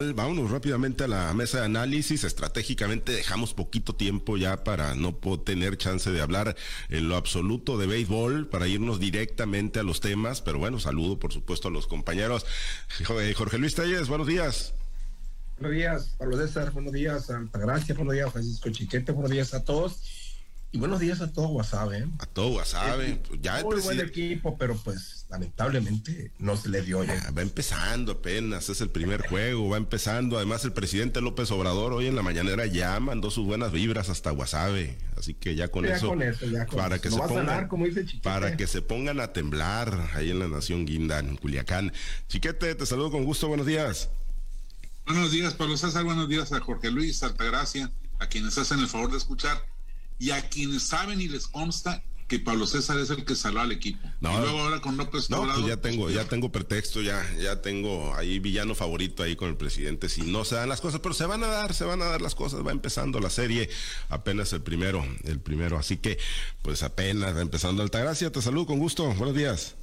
Vámonos rápidamente a la mesa de análisis. Estratégicamente dejamos poquito tiempo ya para no tener chance de hablar en lo absoluto de béisbol, para irnos directamente a los temas. Pero bueno, saludo por supuesto a los compañeros. Jorge Luis Talles, buenos días. Buenos días, Pablo César, buenos días, Altagracia, buenos días, Francisco Chiquete, buenos días a todos. Y buenos días a todo WhatsApp, ¿eh? A todo WhatsApp. Eh, pues ya muy buen equipo, pero pues lamentablemente no se le dio ya. Ah, va empezando apenas, es el primer juego, va empezando. Además, el presidente López Obrador hoy en la mañanera ya mandó sus buenas vibras hasta Guasave. Así que ya con eso. para que se pongan, para que se pongan a temblar ahí en la nación Guinda, en Culiacán. Chiquete, te saludo con gusto, buenos días. Buenos días, Pablo César, buenos días a Jorge Luis, Altagracia, a quienes hacen el favor de escuchar y a quienes saben y les consta que Pablo César es el que saló al equipo. No, y luego ahora con López No, pues ya tengo, ya tengo pretexto, ya, ya tengo ahí villano favorito ahí con el presidente. Si no se dan las cosas, pero se van a dar, se van a dar las cosas. Va empezando la serie, apenas el primero, el primero. Así que, pues apenas va empezando Altagracia. Te saludo con gusto. Buenos días.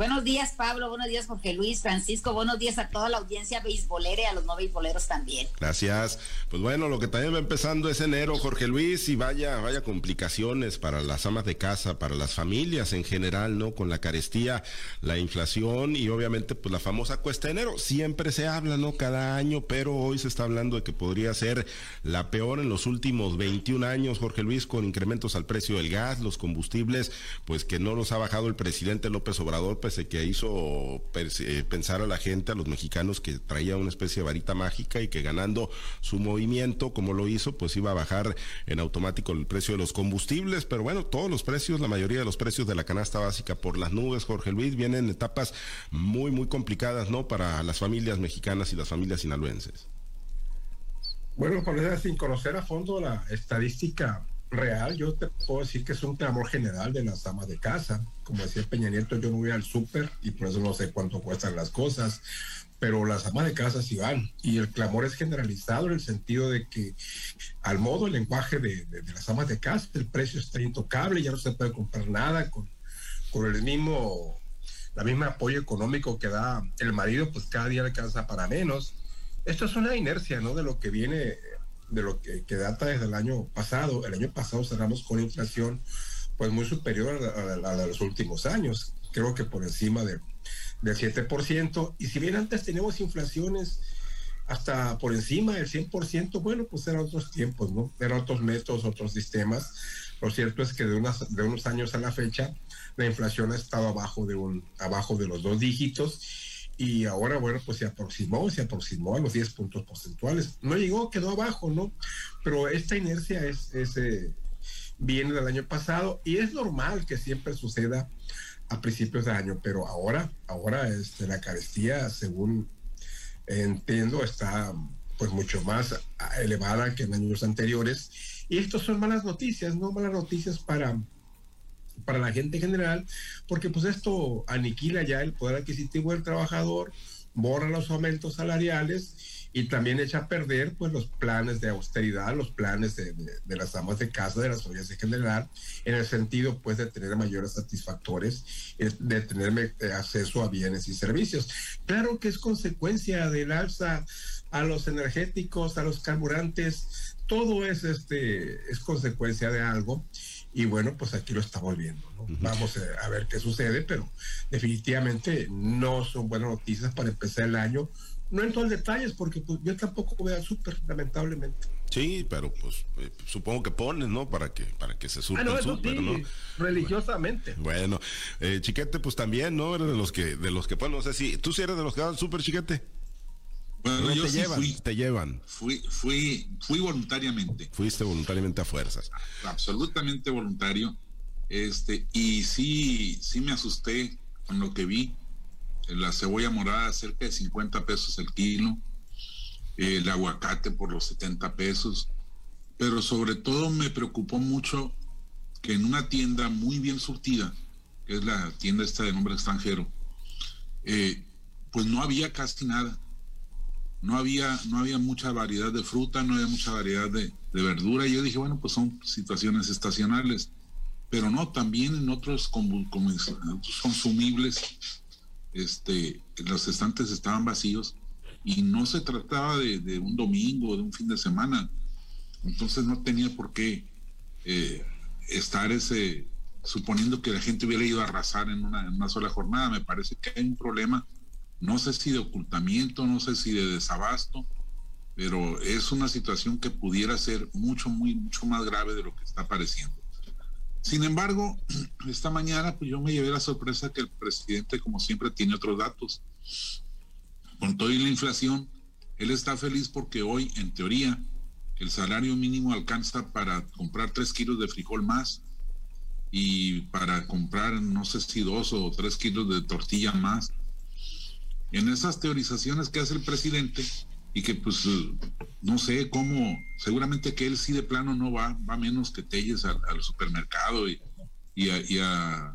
Buenos días, Pablo. Buenos días, Jorge Luis, Francisco. Buenos días a toda la audiencia beisbolera y a los no beisboleros también. Gracias. Pues bueno, lo que también va empezando es enero, Jorge Luis, y vaya, vaya complicaciones para las amas de casa, para las familias en general, ¿no? Con la carestía, la inflación y obviamente, pues la famosa cuesta de enero. Siempre se habla, ¿no? Cada año, pero hoy se está hablando de que podría ser la peor en los últimos 21 años, Jorge Luis, con incrementos al precio del gas, los combustibles, pues que no los ha bajado el presidente López Obrador, pues que hizo eh, pensar a la gente, a los mexicanos, que traía una especie de varita mágica y que ganando su movimiento, como lo hizo, pues iba a bajar en automático el precio de los combustibles. Pero bueno, todos los precios, la mayoría de los precios de la canasta básica por las nubes, Jorge Luis, vienen etapas muy, muy complicadas, ¿no? Para las familias mexicanas y las familias sinaloenses. Bueno, sin conocer a fondo la estadística real, yo te puedo decir que es un clamor general de las amas de casa. Como decía Peña Nieto, yo no voy al súper y por eso no sé cuánto cuestan las cosas, pero las amas de casa sí van. Y el clamor es generalizado en el sentido de que, al modo, el lenguaje de, las amas de casa, el precio está intocable, ya no se puede comprar nada con, con el mismo, la misma apoyo económico que da el marido, pues cada día alcanza para menos. Esto es una inercia, ¿no? De lo que viene de lo que, data desde el año pasado. El año pasado cerramos con inflación pues muy superior a, los últimos años, creo que por encima de, del 7%. Y si bien antes teníamos inflaciones hasta por encima del 100%, bueno, pues eran otros tiempos, ¿no? Eran otros métodos, otros sistemas. Lo cierto es que de, unas, de unos años a la fecha, la inflación ha estado abajo de, un, abajo de los dos dígitos y ahora, bueno, pues se aproximó, se aproximó a los 10 puntos porcentuales. No llegó, quedó abajo, ¿no? Pero esta inercia es, eh, viene del año pasado y es normal que siempre suceda a principios de año, pero ahora, ahora este, la carestía, según entiendo, está pues mucho más elevada que en años anteriores. Y estas son malas noticias, no malas noticias para para la gente en general, porque pues esto aniquila ya el poder adquisitivo del trabajador, borra los aumentos salariales y también echa a perder pues los planes de austeridad, los planes de, las amas de casa, de las familias en general, en el sentido pues de tener mayores satisfactores, de tener eh, acceso a bienes y servicios. Claro que es consecuencia del alza a los energéticos, a los carburantes, todo es este es consecuencia de algo y bueno, pues aquí lo estamos viendo. Vamos a ver qué sucede, pero definitivamente no son buenas noticias para empezar el año. No en todos los detalles, porque pues, yo tampoco voy al súper, lamentablemente. Sí, pero pues eh, supongo que ponen, ¿no? Para que para que se suba ah, súper, ¿no? Religiosamente. Bueno, eh, chiquete, pues también, ¿no? Eres de los que de los que pues no sé si tú sí eres de los que van al súper, chiquete. Bueno, yo te llevan, fui, te llevan. Fui, fui, fui voluntariamente. Fuiste voluntariamente a fuerzas. Absolutamente voluntario. Este, y sí, sí me asusté con lo que vi. La cebolla morada cerca de 50 pesos el kilo. El aguacate por los 70 pesos. Pero sobre todo me preocupó mucho que en una tienda muy bien surtida, que es la tienda esta de nombre extranjero, eh, pues no había casi nada no había, no había mucha variedad de fruta, no había mucha variedad de, verdura. Y yo dije, bueno, pues son situaciones estacionales. Pero no, también en otros, consumibles, este, los estantes estaban vacíos. y no se trataba de, un domingo, de un fin de semana. Entonces no tenía por qué eh, estar ese, suponiendo que la gente hubiera ido a arrasar en una, en una sola jornada. Me parece que hay un problema, no sé si de ocultamiento, no sé si de desabasto, pero es una situación que pudiera ser mucho, muy, mucho más grave de lo que está pareciendo. Sin embargo, esta mañana pues yo me llevé la sorpresa que el presidente, como siempre, tiene otros datos. Con todo y la inflación, él está feliz porque hoy, en teoría, el salario mínimo alcanza para comprar tres kilos de frijol más y para comprar, no sé si dos o tres kilos de tortilla más. En esas teorizaciones que hace el presidente, y que pues no sé cómo, seguramente que él sí de plano no va, va menos que Telles al, al supermercado y, y a,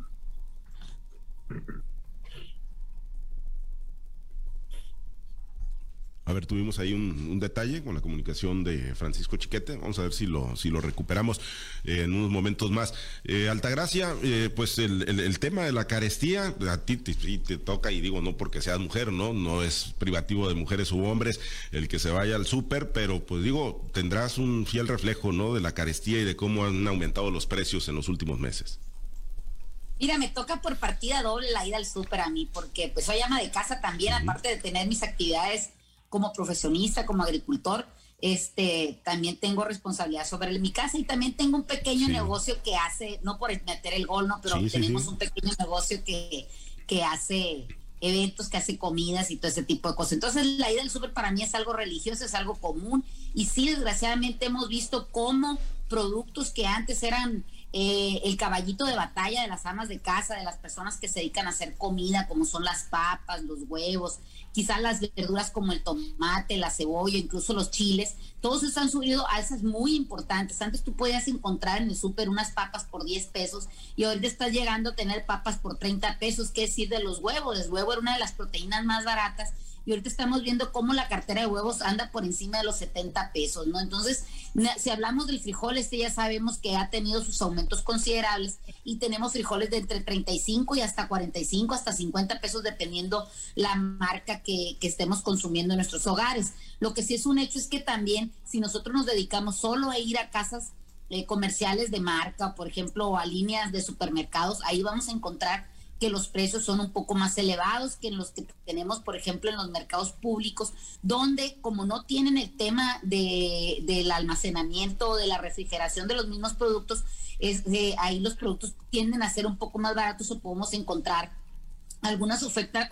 A ver, tuvimos ahí un, detalle con la comunicación de Francisco Chiquete. Vamos a ver si lo, si lo recuperamos eh, en unos momentos más. Eh, Altagracia, eh, pues el, tema de la carestía, a ti te, te, toca, y digo no porque seas mujer, ¿no? No es privativo de mujeres u hombres el que se vaya al súper, pero pues digo, tendrás un fiel reflejo, ¿no? De la carestía y de cómo han aumentado los precios en los últimos meses. Mira, me toca por partida doble la ida al súper a mí, porque pues soy ama de casa también, aparte de tener mis actividades como profesionista, como agricultor, este, también tengo responsabilidad sobre mi casa y también tengo un pequeño negocio que hace, no por meter el gol, ¿no? Pero tenemos un pequeño negocio que, que hace eventos, que hace comidas y todo ese tipo de cosas. Entonces la ida del súper para mí es algo religioso, es algo común y sí, desgraciadamente hemos visto cómo productos que antes eran eh, el caballito de batalla de las amas de casa, de las personas que se dedican a hacer comida, como son las papas, los huevos, quizás las verduras como el tomate, la cebolla, incluso los chiles, todos esos han subido alzas muy importantes. Antes tú podías encontrar en el súper unas papas por 10 pesos y ahorita estás llegando a tener papas por 30 pesos, ¿qué decir de los huevos? El huevo era una de las proteínas más baratas y ahorita estamos viendo cómo la cartera de huevos anda por encima de los 70 pesos, ¿no? Entonces, si hablamos del frijol, este ya sabemos que ha tenido sus aumentos considerables y tenemos frijoles de entre 35 y hasta 45, hasta 50 pesos, dependiendo la marca que, estemos consumiendo en nuestros hogares. Lo que sí es un hecho es que también, si nosotros nos dedicamos solo a ir a casas eh, comerciales de marca, por ejemplo, o a líneas de supermercados, ahí vamos a encontrar que los precios son un poco más elevados que en los que tenemos, por ejemplo, en los mercados públicos, donde como no tienen el tema de, del almacenamiento o de la refrigeración de los mismos productos, es, ahí los productos tienden a ser un poco más baratos o podemos encontrar algunas ofertas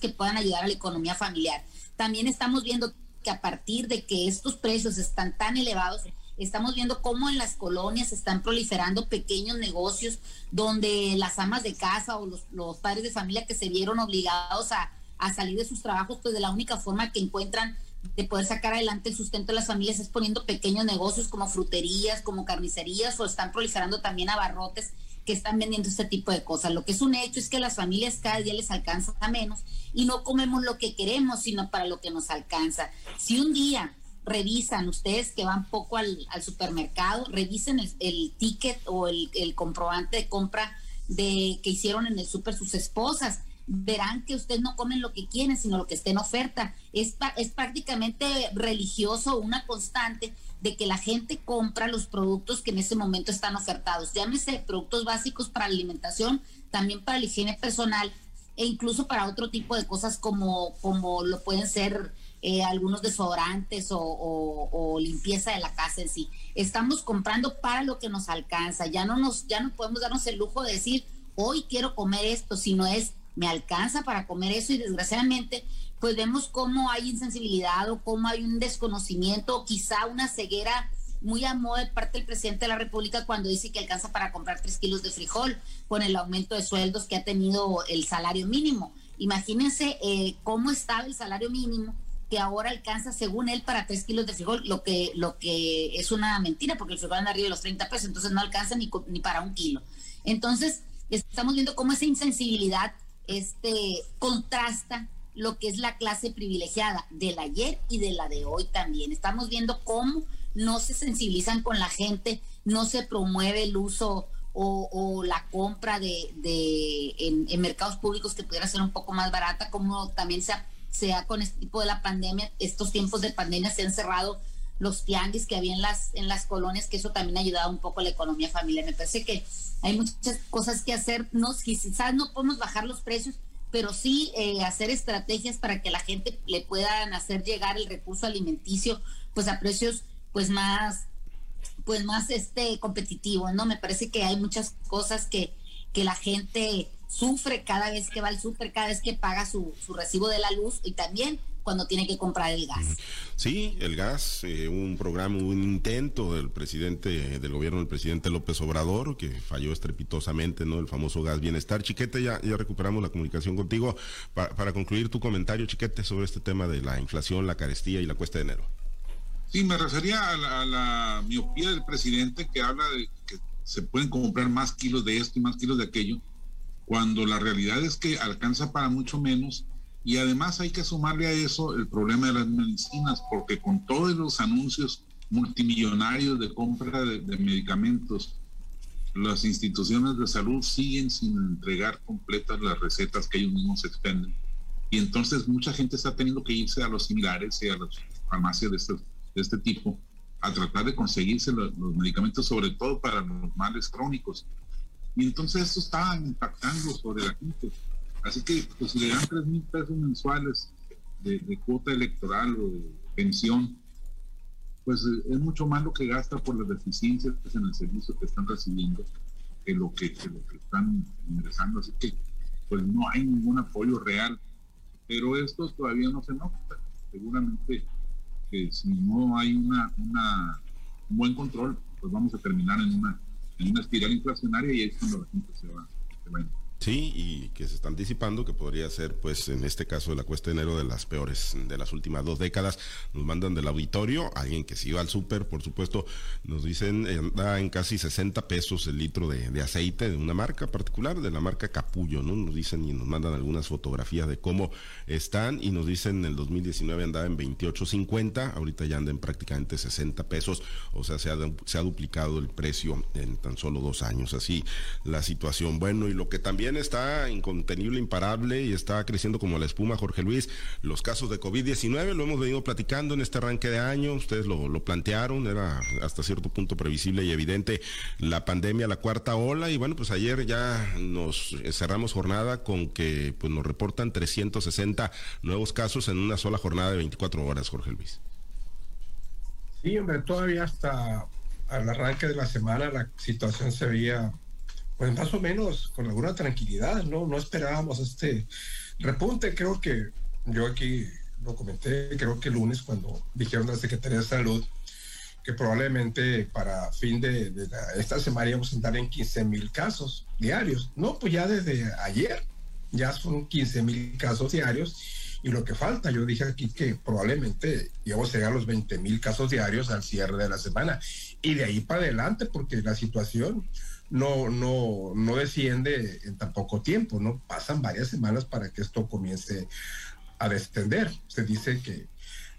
que puedan ayudar a la economía familiar. También estamos viendo que a partir de que estos precios están tan elevados, Estamos viendo cómo en las colonias están proliferando pequeños negocios donde las amas de casa o los, padres de familia que se vieron obligados a, a salir de sus trabajos, pues de la única forma que encuentran de poder sacar adelante el sustento de las familias es poniendo pequeños negocios como fruterías, como carnicerías o están proliferando también abarrotes que están vendiendo este tipo de cosas. Lo que es un hecho es que las familias cada día les alcanza menos y no comemos lo que queremos, sino para lo que nos alcanza. Si un día revisan, ustedes que van poco al, supermercado, revisen el, ticket o el, comprobante de compra de que hicieron en el súper sus esposas. Verán que ustedes no comen lo que quieren, sino lo que esté en oferta. Es, es prácticamente religioso, una constante de que la gente compra los productos que en ese momento están ofertados. Llámese productos básicos para la alimentación, también para la higiene personal e incluso para otro tipo de cosas como, como lo pueden ser eh, algunos desodorantes o, limpieza de la casa en sí. Estamos comprando para lo que nos alcanza. Ya no nos, ya no podemos darnos el lujo de decir hoy quiero comer esto, sino es me alcanza para comer eso y desgraciadamente pues vemos cómo hay insensibilidad o cómo hay un desconocimiento o quizá una ceguera muy a modo de parte del presidente de la República cuando dice que alcanza para comprar tres kilos de frijol con el aumento de sueldos que ha tenido el salario mínimo. Imagínense eh, cómo estaba el salario mínimo que ahora alcanza, según él, para tres kilos de frijol, lo que, lo que es una mentira, porque el frijol anda arriba de los 30 pesos, entonces no alcanza ni, ni para un kilo. Entonces, estamos viendo cómo esa insensibilidad este, contrasta lo que es la clase privilegiada del ayer y de la de hoy también. Estamos viendo cómo no se sensibilizan con la gente, no se promueve el uso o, la compra de, de en, mercados públicos que pudiera ser un poco más barata, como también se ha sea con este tipo de la pandemia, estos tiempos de pandemia se han cerrado los tianguis que había en las, en las colonias, que eso también ha ayudado un poco a la economía familiar. Me parece que hay muchas cosas que hacer, no, quizás no podemos bajar los precios, pero sí eh, hacer estrategias para que la gente le puedan hacer llegar el recurso alimenticio pues a precios pues más pues más este competitivo, ¿no? Me parece que hay muchas cosas que, que la gente sufre cada vez que va al súper, cada vez que paga su, su recibo de la luz y también cuando tiene que comprar el gas. Sí, el gas, eh, un programa, un intento del presidente, del gobierno del presidente López Obrador, que falló estrepitosamente, ¿no? El famoso gas bienestar. Chiquete, ya, ya recuperamos la comunicación contigo. para concluir tu comentario, Chiquete, sobre este tema de la inflación, la carestía y la cuesta de enero. Sí, me refería a la, miopía del presidente que habla de que se pueden comprar más kilos de esto y más kilos de aquello, cuando la realidad es que alcanza para mucho menos y además hay que sumarle a eso el problema de las medicinas, porque con todos los anuncios multimillonarios de compra de, de medicamentos, las instituciones de salud siguen sin entregar completas las recetas que ellos mismos expenden. Y entonces mucha gente está teniendo que irse a los similares y a las farmacias de estos de este tipo a tratar de conseguirse los, medicamentos, sobre todo para los males crónicos. Y entonces esto está impactando sobre la gente. Así que pues, si le dan tres mil pesos mensuales de, cuota electoral o de pensión, pues eh, es mucho más lo que gasta por las deficiencias en el servicio que están recibiendo que lo que, que lo que están ingresando. Así que pues no hay ningún apoyo real. Pero esto todavía no se nota. Seguramente que si no hay una, una, un buen control, pues vamos a terminar en una, en una espiral inflacionaria y es cuando la gente se va, se va Sí, y que se está anticipando que podría ser, pues en este caso de la cuesta de enero, de las peores de las últimas dos décadas. Nos mandan del auditorio, alguien que se iba al súper, por supuesto, nos dicen, anda en casi 60 pesos el litro de, aceite de una marca particular, de la marca Capullo, ¿no? Nos dicen y nos mandan algunas fotografías de cómo están y nos dicen en el 2019 andaba en 28.50, ahorita ya anda en prácticamente 60 pesos, o sea, se ha, se ha duplicado el precio en tan solo dos años. Así la situación. Bueno, y lo que también está incontenible, imparable y está creciendo como la espuma, Jorge Luis. Los casos de COVID-19 lo hemos venido platicando en este arranque de año, ustedes lo, plantearon, era hasta cierto punto previsible y evidente la pandemia, la cuarta ola, y bueno, pues ayer ya nos cerramos jornada con que pues nos reportan 360 nuevos casos en una sola jornada de 24 horas, Jorge Luis. Sí, hombre, todavía hasta al arranque de la semana la situación se veía pues más o menos con alguna tranquilidad, ¿no? No esperábamos este repunte. Creo que yo aquí lo comenté, creo que el lunes cuando dijeron la Secretaría de Salud que probablemente para fin de, esta semana íbamos a entrar en 15 mil casos diarios. No, pues ya desde ayer ya son 15 mil casos diarios y lo que falta, yo dije aquí que probablemente íbamos a llegar a los 20 mil casos diarios al cierre de la semana y de ahí para adelante porque la situación no, no, no desciende en tan poco tiempo, ¿no? Pasan varias semanas para que esto comience a descender. Se dice que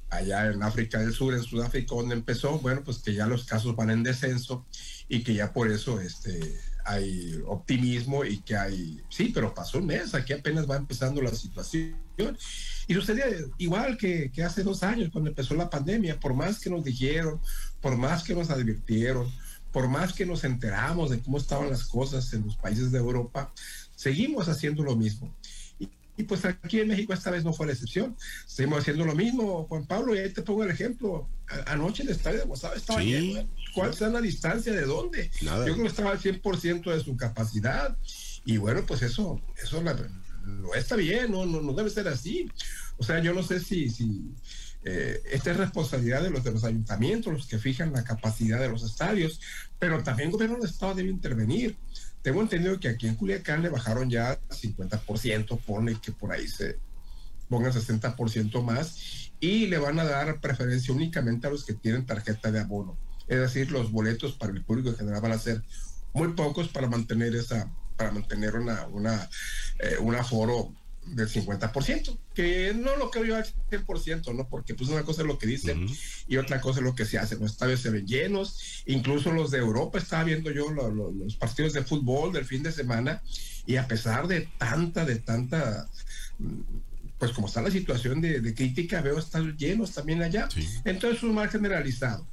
allá en África del Sur, en Sudáfrica, donde empezó, bueno, pues que ya los casos van en descenso y que ya por eso este, hay optimismo y que hay, sí, pero pasó un mes, aquí apenas va empezando la situación. Y sucedía igual que hace dos años, cuando empezó la pandemia, por más que nos dijeron, por más que nos advirtieron, por más que nos enteramos de cómo estaban las cosas en los países de Europa, seguimos haciendo lo mismo. Y, pues aquí en México esta vez no fue la excepción. Seguimos haciendo lo mismo, Juan Pablo, y ahí te pongo el ejemplo. anoche el estadio de Guasave estaba lleno. ¿eh? ¿Cuál es la distancia? ¿De dónde? Yo creo que estaba al 100% de su capacidad. Y bueno, pues eso, eso no está bien, no, no, no debe ser así. O sea, yo no sé si, si eh, esta es responsabilidad de los, de los ayuntamientos, los que fijan la capacidad de los estadios, pero también el gobierno del estado debe intervenir. Tengo entendido que aquí en Culiacán le bajaron ya 50%, pone que por ahí se pongan 60% más y le van a dar preferencia únicamente a los que tienen tarjeta de abono. Es decir, los boletos para el público en general van a ser muy pocos para mantener esa para mantener una, una eh, un aforo del 50%, que no lo creo yo al 100%, ¿no? Porque pues una cosa es lo que dicen y otra cosa es lo que se hace. Los estadios se ven llenos, incluso los de Europa, estaba viendo yo los partidos de fútbol del fin de semana y a pesar de tanta, de tanta mm, pues como está la situación de, crítica, veo estar llenos también allá. Entonces es un mal generalizado.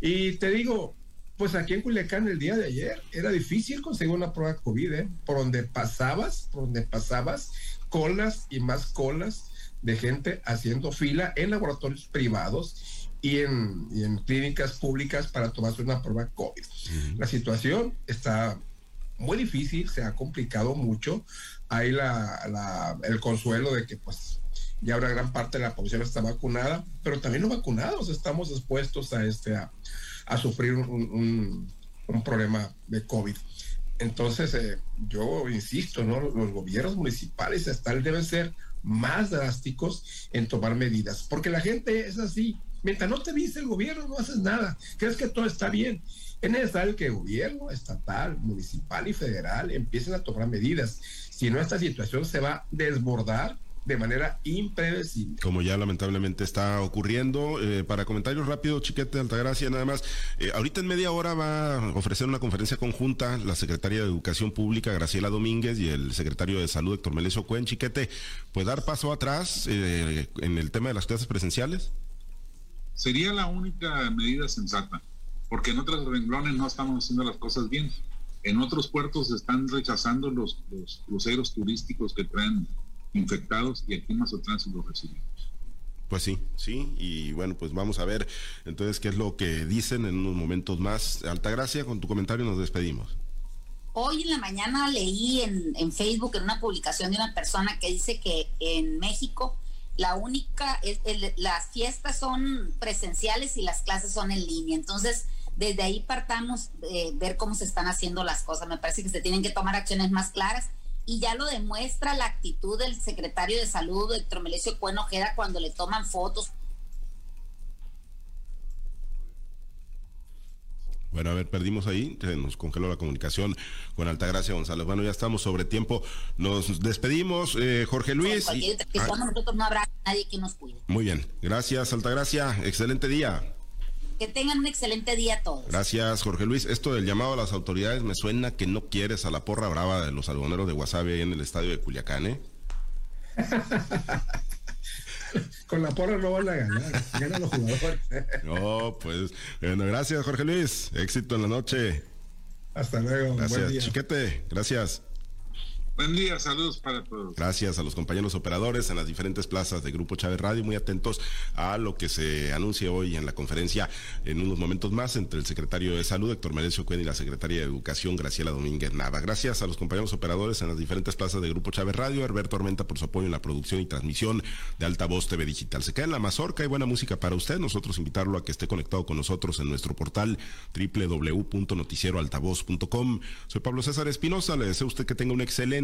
Y te digo, pues aquí en Culiacán el día de ayer era difícil conseguir una prueba COVID, ¿eh? por donde pasabas, por donde pasabas, colas y más colas de gente haciendo fila en laboratorios privados y en, en clínicas públicas para tomarse una prueba COVID. La situación está muy difícil, se ha complicado mucho. Hay la, el consuelo de que pues ya una gran parte de la población está vacunada, pero también no vacunados estamos expuestos a, este, a, sufrir un, problema de COVID. Entonces, eh, yo insisto, ¿no? los gobiernos municipales hasta deben ser más drásticos en tomar medidas, porque la gente es así. Mientras no te dice el gobierno, no haces nada. Crees que todo está bien. Es necesario que el gobierno estatal, municipal y federal empiecen a tomar medidas. Si no, esta situación se va a desbordar de manera impredecible. Como ya lamentablemente está ocurriendo. Eh, para comentarios rápidos, Chiquete Altagracia, nada más. Eh, ahorita en media hora va a ofrecer una conferencia conjunta la secretaria de Educación Pública, Graciela Domínguez, y el secretario de Salud, Héctor Melesio Cuen. Chiquete, ¿puede dar paso atrás eh, en el tema de las clases presenciales? Sería la única medida sensata porque en otros renglones no estamos haciendo las cosas bien. En otros puertos están rechazando los, cruceros turísticos que traen infectados y aquí en Mazatlán se los recibimos. Pues sí, sí, y bueno, pues vamos a ver entonces qué es lo que dicen en unos momentos más. Altagracia, con tu comentario nos despedimos. Hoy en la mañana leí en, en Facebook en una publicación de una persona que dice que en México la única, las fiestas son presenciales y las clases son en línea. Entonces, desde ahí partamos de ver cómo se están haciendo las cosas. Me parece que se tienen que tomar acciones más claras y ya lo demuestra la actitud del secretario de salud, Héctor Melesio Cuen Ojeda, cuando le toman fotos Bueno, a ver, perdimos ahí, nos congeló la comunicación con Altagracia González. Bueno, ya estamos sobre tiempo. Nos despedimos, eh, Jorge Luis. ah. nosotros no habrá nadie que nos cuide. Muy bien, gracias Altagracia, excelente día. Que tengan un excelente día todos. Gracias, Jorge Luis. Esto del llamado a las autoridades me suena que no quieres a la porra brava de los algoneros de Guasave en el estadio de Culiacán, ¿eh? Con la porra no van a ganar, ganan los jugadores. no, pues, bueno, gracias Jorge Luis, éxito en la noche. Hasta luego. Gracias, Chiquete, gracias. Buen día, saludos para todos. Gracias a los compañeros operadores en las diferentes plazas de Grupo Chávez Radio, muy atentos a lo que se anuncia hoy en la conferencia en unos momentos más entre el secretario de Salud, Héctor Merecio Cuen, y la secretaria de Educación, Graciela Domínguez Nava. Gracias a los compañeros operadores en las diferentes plazas de Grupo Chávez Radio, Herberto Armenta por su apoyo en la producción y transmisión de Altavoz TV Digital. Se queda en la mazorca y buena música para usted. Nosotros invitarlo a que esté conectado con nosotros en nuestro portal www.noticieroaltavoz.com. Soy Pablo César Espinosa, le deseo a usted que tenga un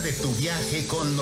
De tu viaje con nosotros.